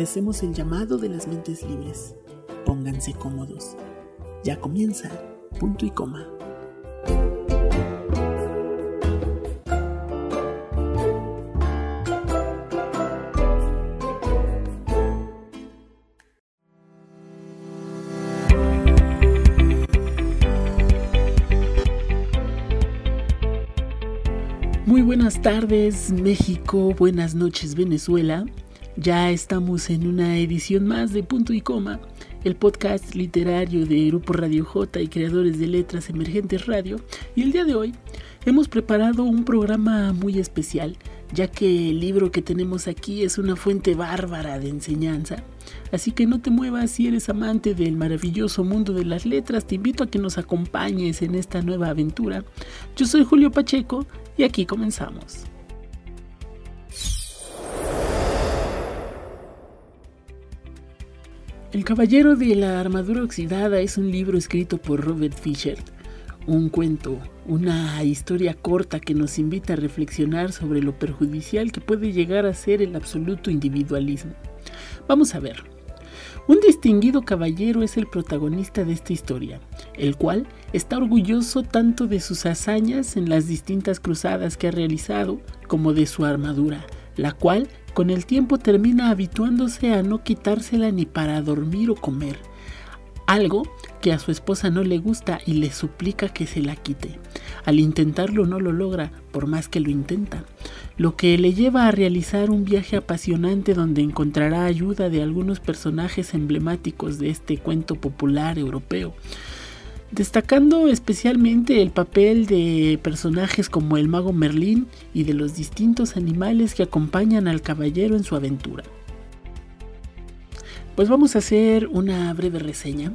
obedecemos el llamado de las mentes libres. Pónganse cómodos. Ya comienza, punto y coma. Muy buenas tardes México, buenas noches Venezuela. Ya estamos en una edición más de Punto y Coma, el podcast literario de Grupo Radio J y creadores de Letras Emergentes Radio. Y el día de hoy hemos preparado un programa muy especial, ya que el libro que tenemos aquí es una fuente bárbara de enseñanza. Así que no te muevas si eres amante del maravilloso mundo de las letras, te invito a que nos acompañes en esta nueva aventura. Yo soy Julio Pacheco y aquí comenzamos. El Caballero de la Armadura Oxidada es un libro escrito por Robert Fisher, un cuento, una historia corta que nos invita a reflexionar sobre lo perjudicial que puede llegar a ser el absoluto individualismo. Vamos a ver. Un distinguido caballero es el protagonista de esta historia, el cual está orgulloso tanto de sus hazañas en las distintas cruzadas que ha realizado como de su armadura, la cual con el tiempo termina habituándose a no quitársela ni para dormir o comer, algo que a su esposa no le gusta y le suplica que se la quite. Al intentarlo no lo logra, por más que lo intenta, lo que le lleva a realizar un viaje apasionante donde encontrará ayuda de algunos personajes emblemáticos de este cuento popular europeo destacando especialmente el papel de personajes como el mago Merlín y de los distintos animales que acompañan al caballero en su aventura. Pues vamos a hacer una breve reseña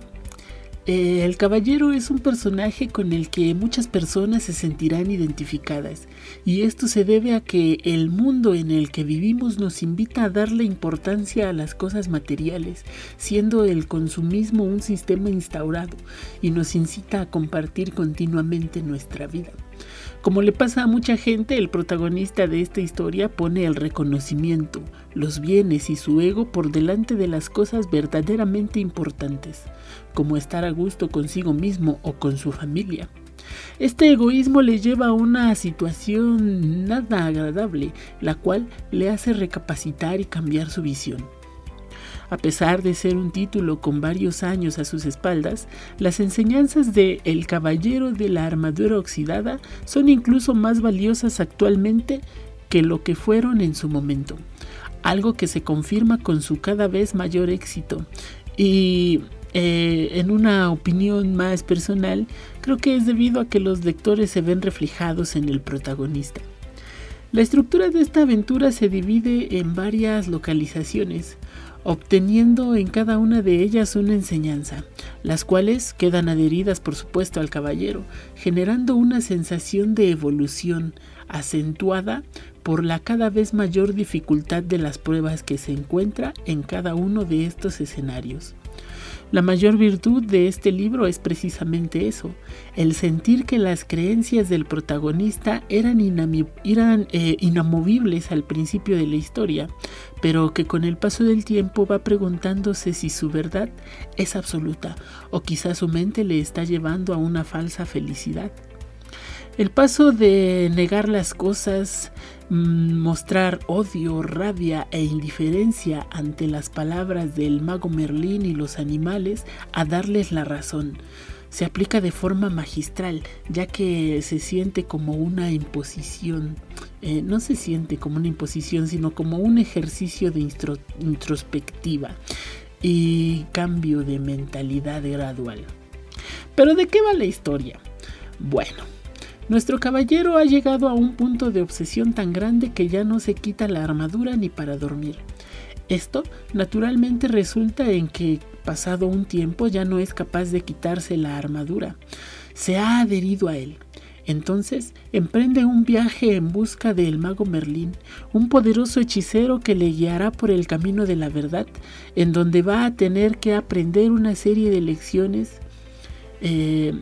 eh, el caballero es un personaje con el que muchas personas se sentirán identificadas y esto se debe a que el mundo en el que vivimos nos invita a darle importancia a las cosas materiales, siendo el consumismo un sistema instaurado y nos incita a compartir continuamente nuestra vida. Como le pasa a mucha gente, el protagonista de esta historia pone el reconocimiento, los bienes y su ego por delante de las cosas verdaderamente importantes, como estar a gusto consigo mismo o con su familia. Este egoísmo le lleva a una situación nada agradable, la cual le hace recapacitar y cambiar su visión. A pesar de ser un título con varios años a sus espaldas, las enseñanzas de El Caballero de la Armadura Oxidada son incluso más valiosas actualmente que lo que fueron en su momento, algo que se confirma con su cada vez mayor éxito. Y eh, en una opinión más personal, creo que es debido a que los lectores se ven reflejados en el protagonista. La estructura de esta aventura se divide en varias localizaciones, obteniendo en cada una de ellas una enseñanza, las cuales quedan adheridas por supuesto al caballero, generando una sensación de evolución acentuada por la cada vez mayor dificultad de las pruebas que se encuentra en cada uno de estos escenarios. La mayor virtud de este libro es precisamente eso, el sentir que las creencias del protagonista eran, eh, inamovibles al principio de la historia, pero que con el paso del tiempo va preguntándose si su verdad es absoluta o quizás su mente le está llevando a una falsa felicidad. El paso de negar las cosas, mostrar odio, rabia e indiferencia ante las palabras del mago Merlín y los animales a darles la razón. Se aplica de forma magistral, ya que se siente como una imposición. Eh, no se siente como una imposición, sino como un ejercicio de introspectiva y cambio de mentalidad gradual. Pero ¿de qué va la historia? Bueno, nuestro caballero ha llegado a un punto de obsesión tan grande que ya no se quita la armadura ni para dormir. Esto naturalmente resulta en que pasado un tiempo ya no es capaz de quitarse la armadura. Se ha adherido a él. Entonces emprende un viaje en busca del mago Merlín, un poderoso hechicero que le guiará por el camino de la verdad, en donde va a tener que aprender una serie de lecciones eh,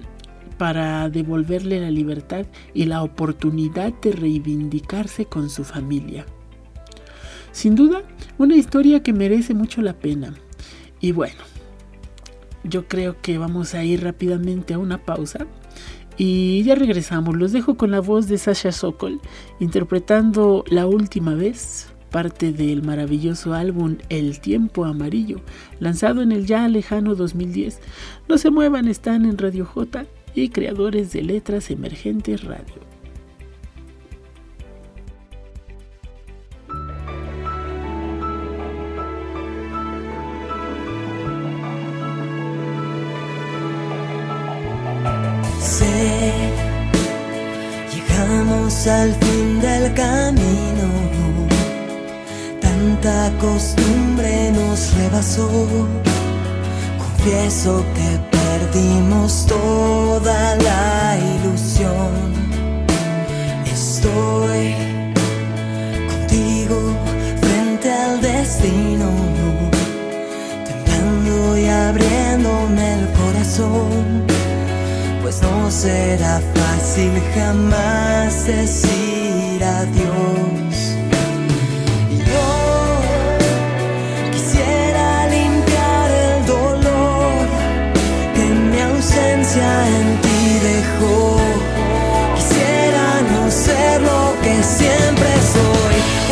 para devolverle la libertad y la oportunidad de reivindicarse con su familia. Sin duda, una historia que merece mucho la pena. Y bueno, yo creo que vamos a ir rápidamente a una pausa. Y ya regresamos, los dejo con la voz de Sasha Sokol interpretando La Última vez, parte del maravilloso álbum El Tiempo Amarillo, lanzado en el ya lejano 2010. No se muevan, están en Radio J y creadores de letras emergentes radio. llegamos al fin del camino. Tanta costumbre nos rebasó. Confieso que perdimos toda la ilusión. Estoy contigo frente al destino, temblando y abriéndome el corazón pues no será fácil jamás decir adiós.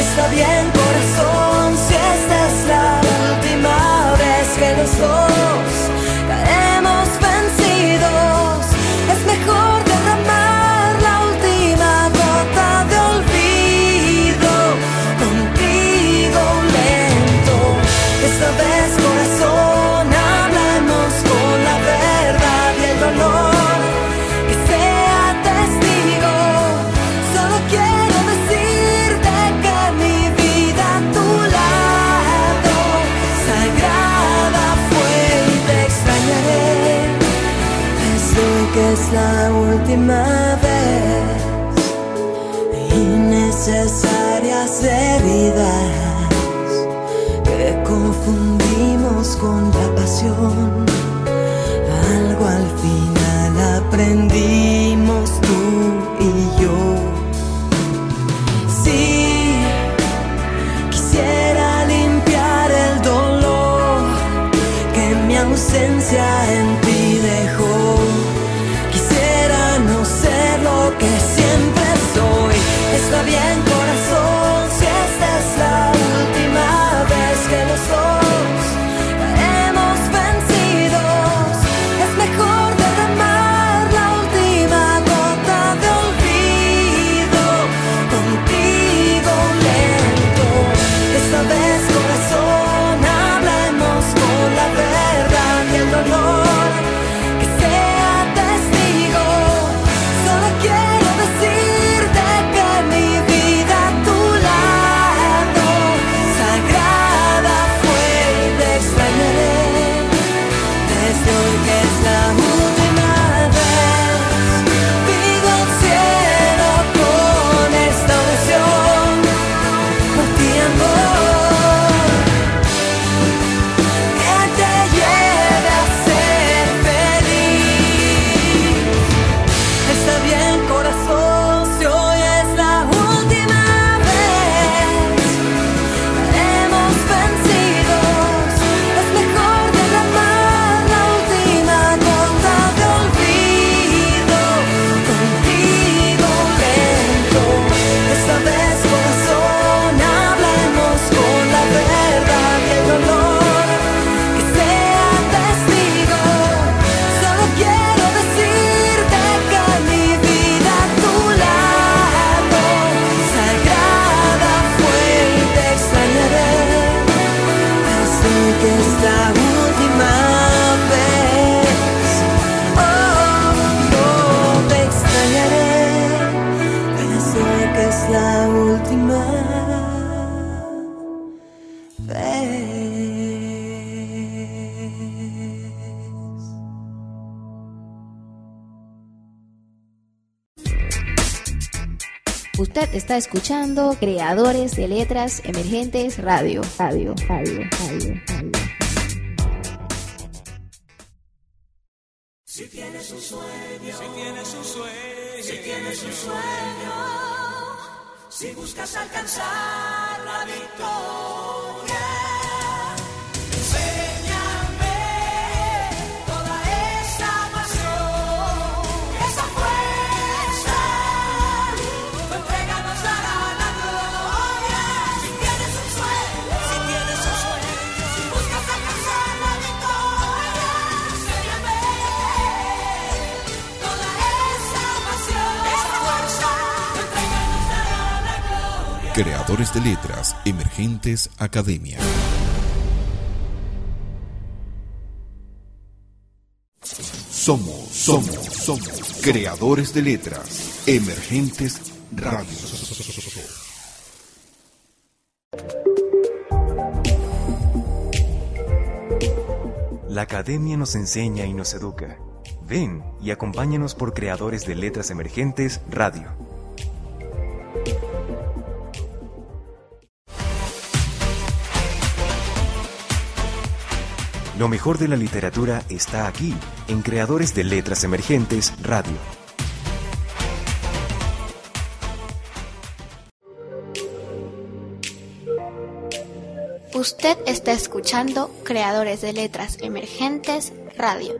Está bien confundimos con la pasión Usted está escuchando Creadores de Letras Emergentes Radio. Radio, radio, radio, radio. Si tienes un sueño, si tienes un sueño, si tienes un sueño, Si buscas alcanzar la victoria, Creadores de letras, emergentes Academia. Somos, somos, somos creadores de letras, emergentes radio. La academia nos enseña y nos educa. Ven y acompáñanos por Creadores de Letras Emergentes Radio. Lo mejor de la literatura está aquí, en Creadores de Letras Emergentes Radio. Usted está escuchando Creadores de Letras Emergentes Radio.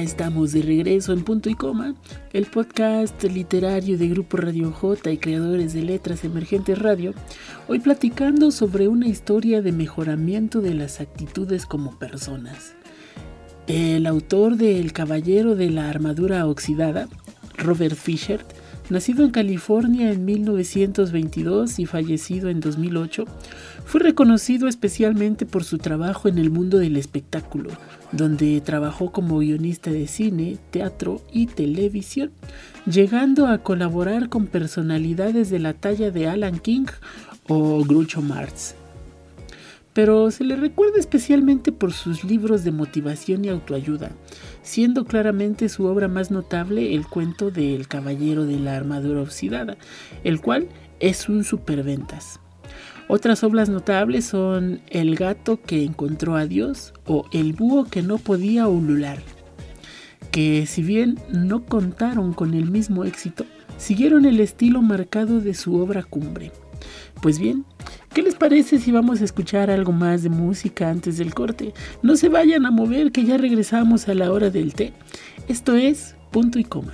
Estamos de regreso en Punto y Coma, el podcast literario de Grupo Radio J y creadores de letras emergentes radio, hoy platicando sobre una historia de mejoramiento de las actitudes como personas. El autor de El Caballero de la Armadura Oxidada, Robert Fisher, nacido en California en 1922 y fallecido en 2008, fue reconocido especialmente por su trabajo en el mundo del espectáculo, donde trabajó como guionista de cine, teatro y televisión, llegando a colaborar con personalidades de la talla de Alan King o Groucho Marx pero se le recuerda especialmente por sus libros de motivación y autoayuda, siendo claramente su obra más notable el cuento de El Caballero de la Armadura Oxidada, el cual es un superventas. Otras obras notables son El gato que encontró a Dios o El búho que no podía ulular, que si bien no contaron con el mismo éxito, siguieron el estilo marcado de su obra cumbre. Pues bien, ¿qué les parece si vamos a escuchar algo más de música antes del corte? No se vayan a mover que ya regresamos a la hora del té. Esto es punto y coma.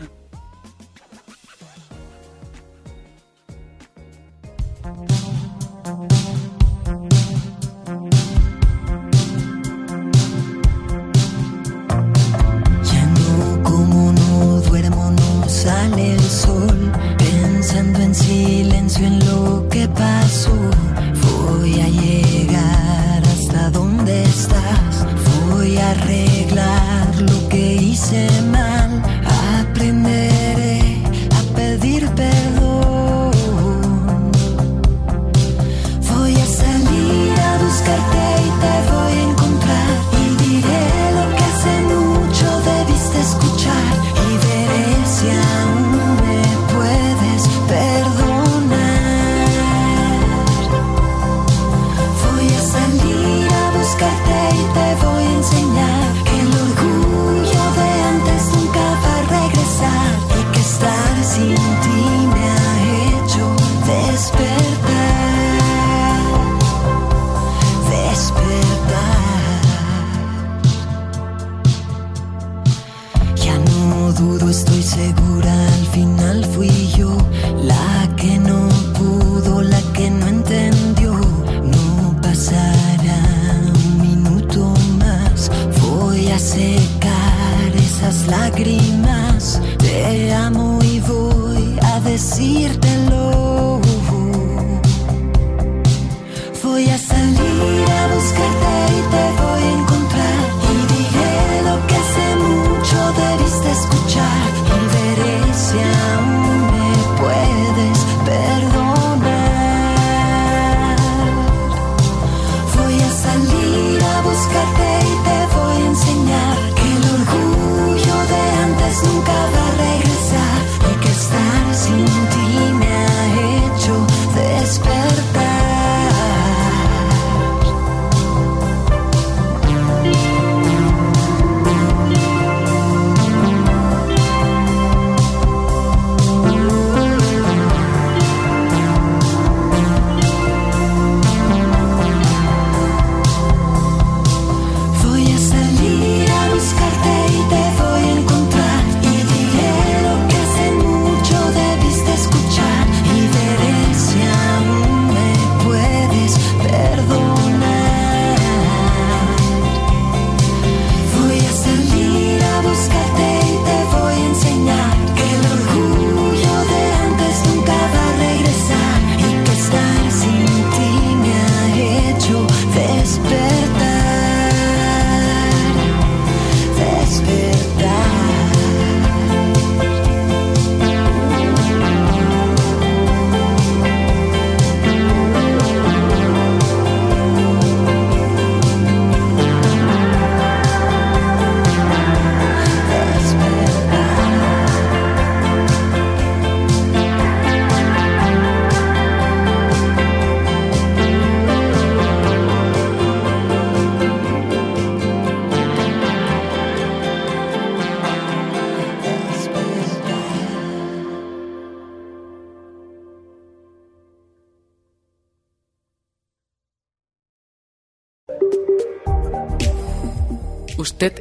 te voi insegnare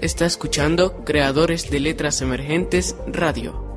está escuchando Creadores de Letras Emergentes Radio.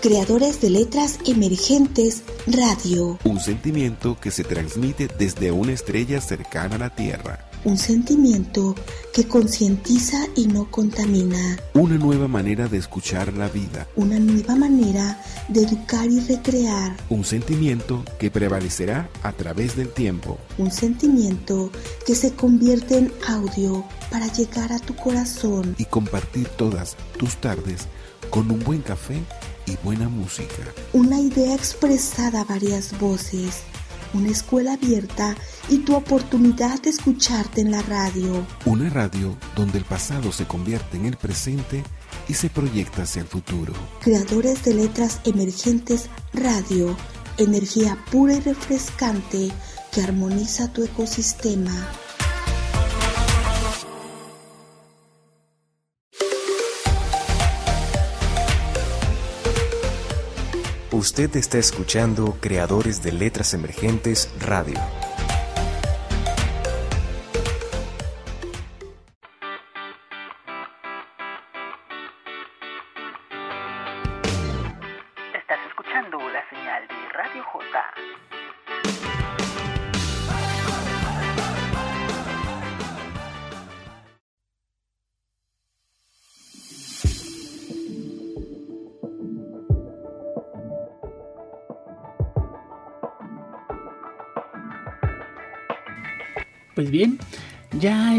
Creadores de Letras Emergentes Radio. Un sentimiento que se transmite desde una estrella cercana a la Tierra. Un sentimiento que concientiza y no contamina. Una nueva manera de escuchar la vida. Una nueva manera de educar y recrear. Un sentimiento que prevalecerá a través del tiempo. Un sentimiento que se convierte en audio para llegar a tu corazón. Y compartir todas tus tardes con un buen café y buena música. Una idea expresada a varias voces. Una escuela abierta y tu oportunidad de escucharte en la radio. Una radio donde el pasado se convierte en el presente y se proyecta hacia el futuro. Creadores de letras emergentes radio. Energía pura y refrescante que armoniza tu ecosistema. Usted está escuchando Creadores de Letras Emergentes Radio.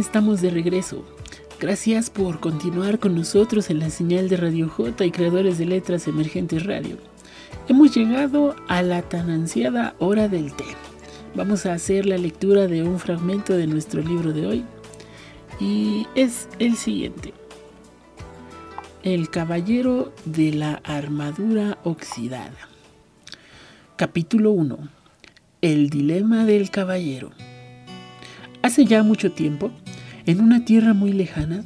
Estamos de regreso. Gracias por continuar con nosotros en la señal de Radio J y creadores de letras emergentes radio. Hemos llegado a la tan ansiada hora del té. Vamos a hacer la lectura de un fragmento de nuestro libro de hoy y es el siguiente. El caballero de la armadura oxidada. Capítulo 1. El dilema del caballero. Hace ya mucho tiempo, en una tierra muy lejana,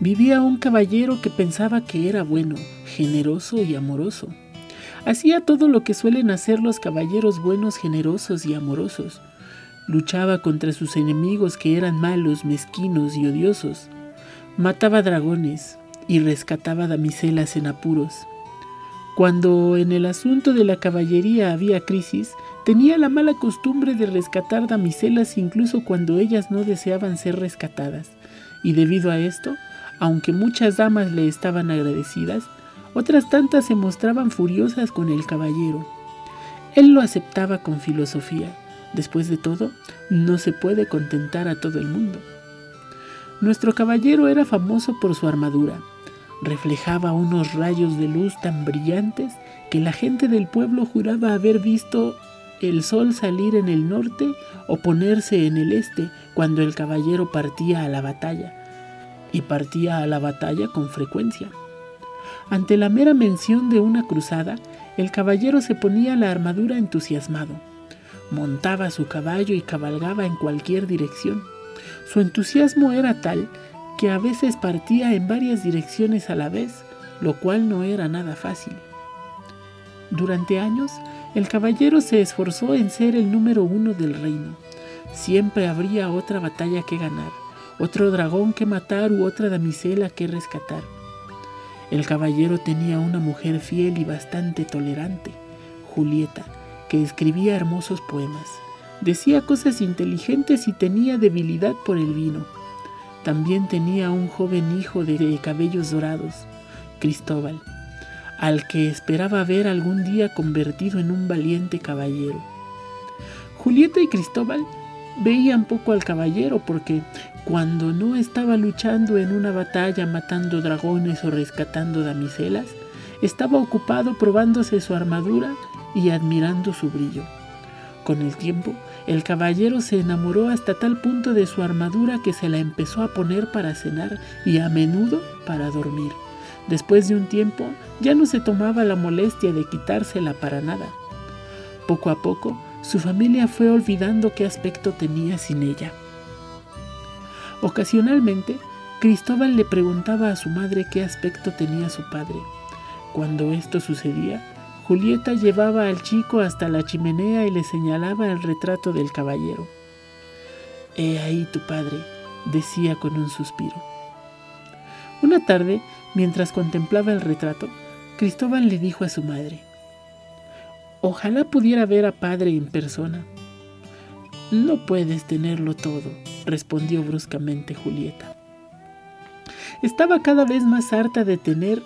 vivía un caballero que pensaba que era bueno, generoso y amoroso. Hacía todo lo que suelen hacer los caballeros buenos, generosos y amorosos. Luchaba contra sus enemigos que eran malos, mezquinos y odiosos. Mataba dragones y rescataba damiselas en apuros. Cuando en el asunto de la caballería había crisis, tenía la mala costumbre de rescatar damiselas incluso cuando ellas no deseaban ser rescatadas, y debido a esto, aunque muchas damas le estaban agradecidas, otras tantas se mostraban furiosas con el caballero. Él lo aceptaba con filosofía. Después de todo, no se puede contentar a todo el mundo. Nuestro caballero era famoso por su armadura. Reflejaba unos rayos de luz tan brillantes que la gente del pueblo juraba haber visto el sol salir en el norte o ponerse en el este cuando el caballero partía a la batalla, y partía a la batalla con frecuencia. Ante la mera mención de una cruzada, el caballero se ponía la armadura entusiasmado, montaba su caballo y cabalgaba en cualquier dirección. Su entusiasmo era tal que a veces partía en varias direcciones a la vez, lo cual no era nada fácil. Durante años, el caballero se esforzó en ser el número uno del reino. Siempre habría otra batalla que ganar, otro dragón que matar u otra damisela que rescatar. El caballero tenía una mujer fiel y bastante tolerante, Julieta, que escribía hermosos poemas. Decía cosas inteligentes y tenía debilidad por el vino. También tenía un joven hijo de cabellos dorados, Cristóbal, al que esperaba ver algún día convertido en un valiente caballero. Julieta y Cristóbal veían poco al caballero porque cuando no estaba luchando en una batalla matando dragones o rescatando damiselas, estaba ocupado probándose su armadura y admirando su brillo. Con el tiempo, el caballero se enamoró hasta tal punto de su armadura que se la empezó a poner para cenar y a menudo para dormir. Después de un tiempo, ya no se tomaba la molestia de quitársela para nada. Poco a poco, su familia fue olvidando qué aspecto tenía sin ella. Ocasionalmente, Cristóbal le preguntaba a su madre qué aspecto tenía su padre. Cuando esto sucedía, Julieta llevaba al chico hasta la chimenea y le señalaba el retrato del caballero. He ahí tu padre, decía con un suspiro. Una tarde, mientras contemplaba el retrato, Cristóbal le dijo a su madre, Ojalá pudiera ver a padre en persona. No puedes tenerlo todo, respondió bruscamente Julieta. Estaba cada vez más harta de tener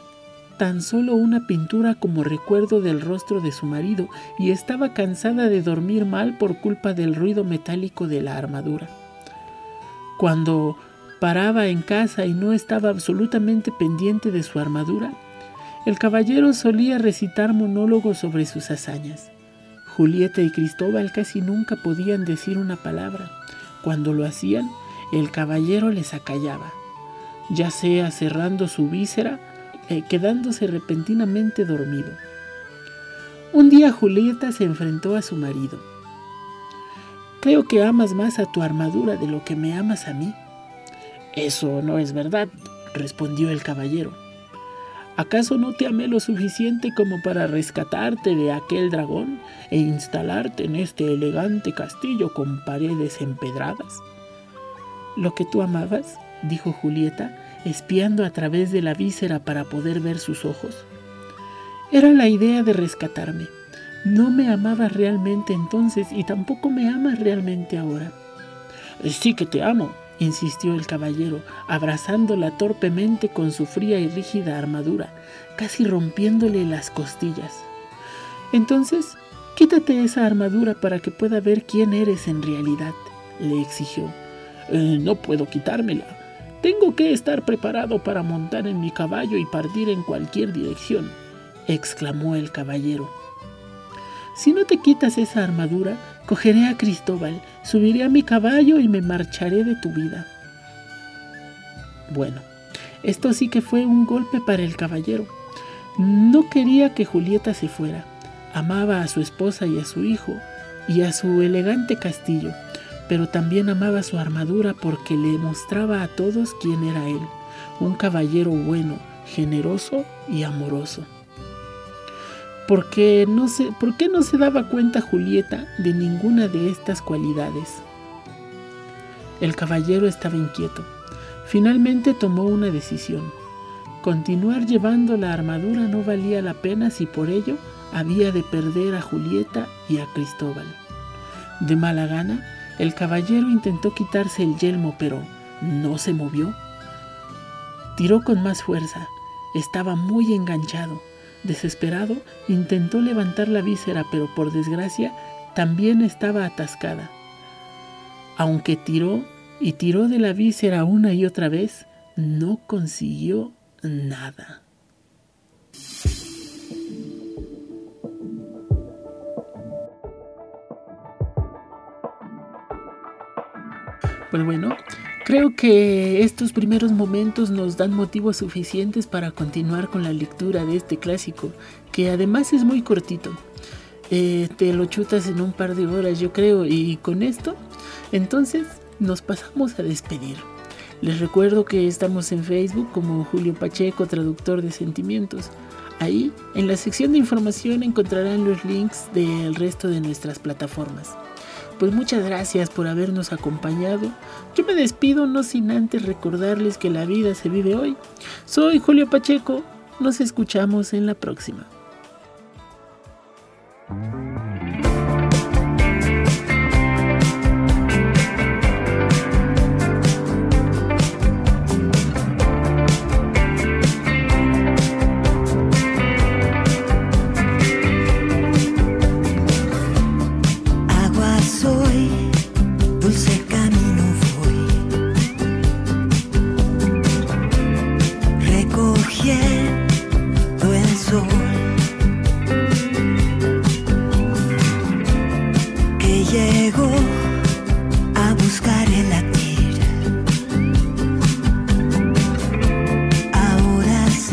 tan solo una pintura como recuerdo del rostro de su marido y estaba cansada de dormir mal por culpa del ruido metálico de la armadura. Cuando paraba en casa y no estaba absolutamente pendiente de su armadura, el caballero solía recitar monólogos sobre sus hazañas. Julieta y Cristóbal casi nunca podían decir una palabra. Cuando lo hacían, el caballero les acallaba, ya sea cerrando su víscera, eh, quedándose repentinamente dormido. Un día Julieta se enfrentó a su marido. Creo que amas más a tu armadura de lo que me amas a mí. Eso no es verdad, respondió el caballero. ¿Acaso no te amé lo suficiente como para rescatarte de aquel dragón e instalarte en este elegante castillo con paredes empedradas? Lo que tú amabas, dijo Julieta, espiando a través de la víscera para poder ver sus ojos, era la idea de rescatarme. No me amabas realmente entonces y tampoco me amas realmente ahora. Sí que te amo, insistió el caballero, abrazándola torpemente con su fría y rígida armadura, casi rompiéndole las costillas. Entonces, quítate esa armadura para que pueda ver quién eres en realidad, le exigió. Eh, no puedo quitármela. Tengo que estar preparado para montar en mi caballo y partir en cualquier dirección, exclamó el caballero. Si no te quitas esa armadura, cogeré a Cristóbal, subiré a mi caballo y me marcharé de tu vida. Bueno, esto sí que fue un golpe para el caballero. No quería que Julieta se fuera. Amaba a su esposa y a su hijo y a su elegante castillo, pero también amaba su armadura porque le mostraba a todos quién era él, un caballero bueno, generoso y amoroso. No se, ¿Por qué no se daba cuenta Julieta de ninguna de estas cualidades? El caballero estaba inquieto. Finalmente tomó una decisión. Continuar llevando la armadura no valía la pena si por ello había de perder a Julieta y a Cristóbal. De mala gana, el caballero intentó quitarse el yelmo, pero no se movió. Tiró con más fuerza. Estaba muy enganchado. Desesperado, intentó levantar la víscera, pero por desgracia también estaba atascada. Aunque tiró y tiró de la víscera una y otra vez, no consiguió nada. Pues bueno, Creo que estos primeros momentos nos dan motivos suficientes para continuar con la lectura de este clásico, que además es muy cortito. Eh, te lo chutas en un par de horas, yo creo, y con esto, entonces nos pasamos a despedir. Les recuerdo que estamos en Facebook como Julio Pacheco, traductor de sentimientos. Ahí, en la sección de información, encontrarán los links del resto de nuestras plataformas pues muchas gracias por habernos acompañado. Yo me despido no sin antes recordarles que la vida se vive hoy. Soy Julio Pacheco. Nos escuchamos en la próxima.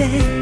Sueños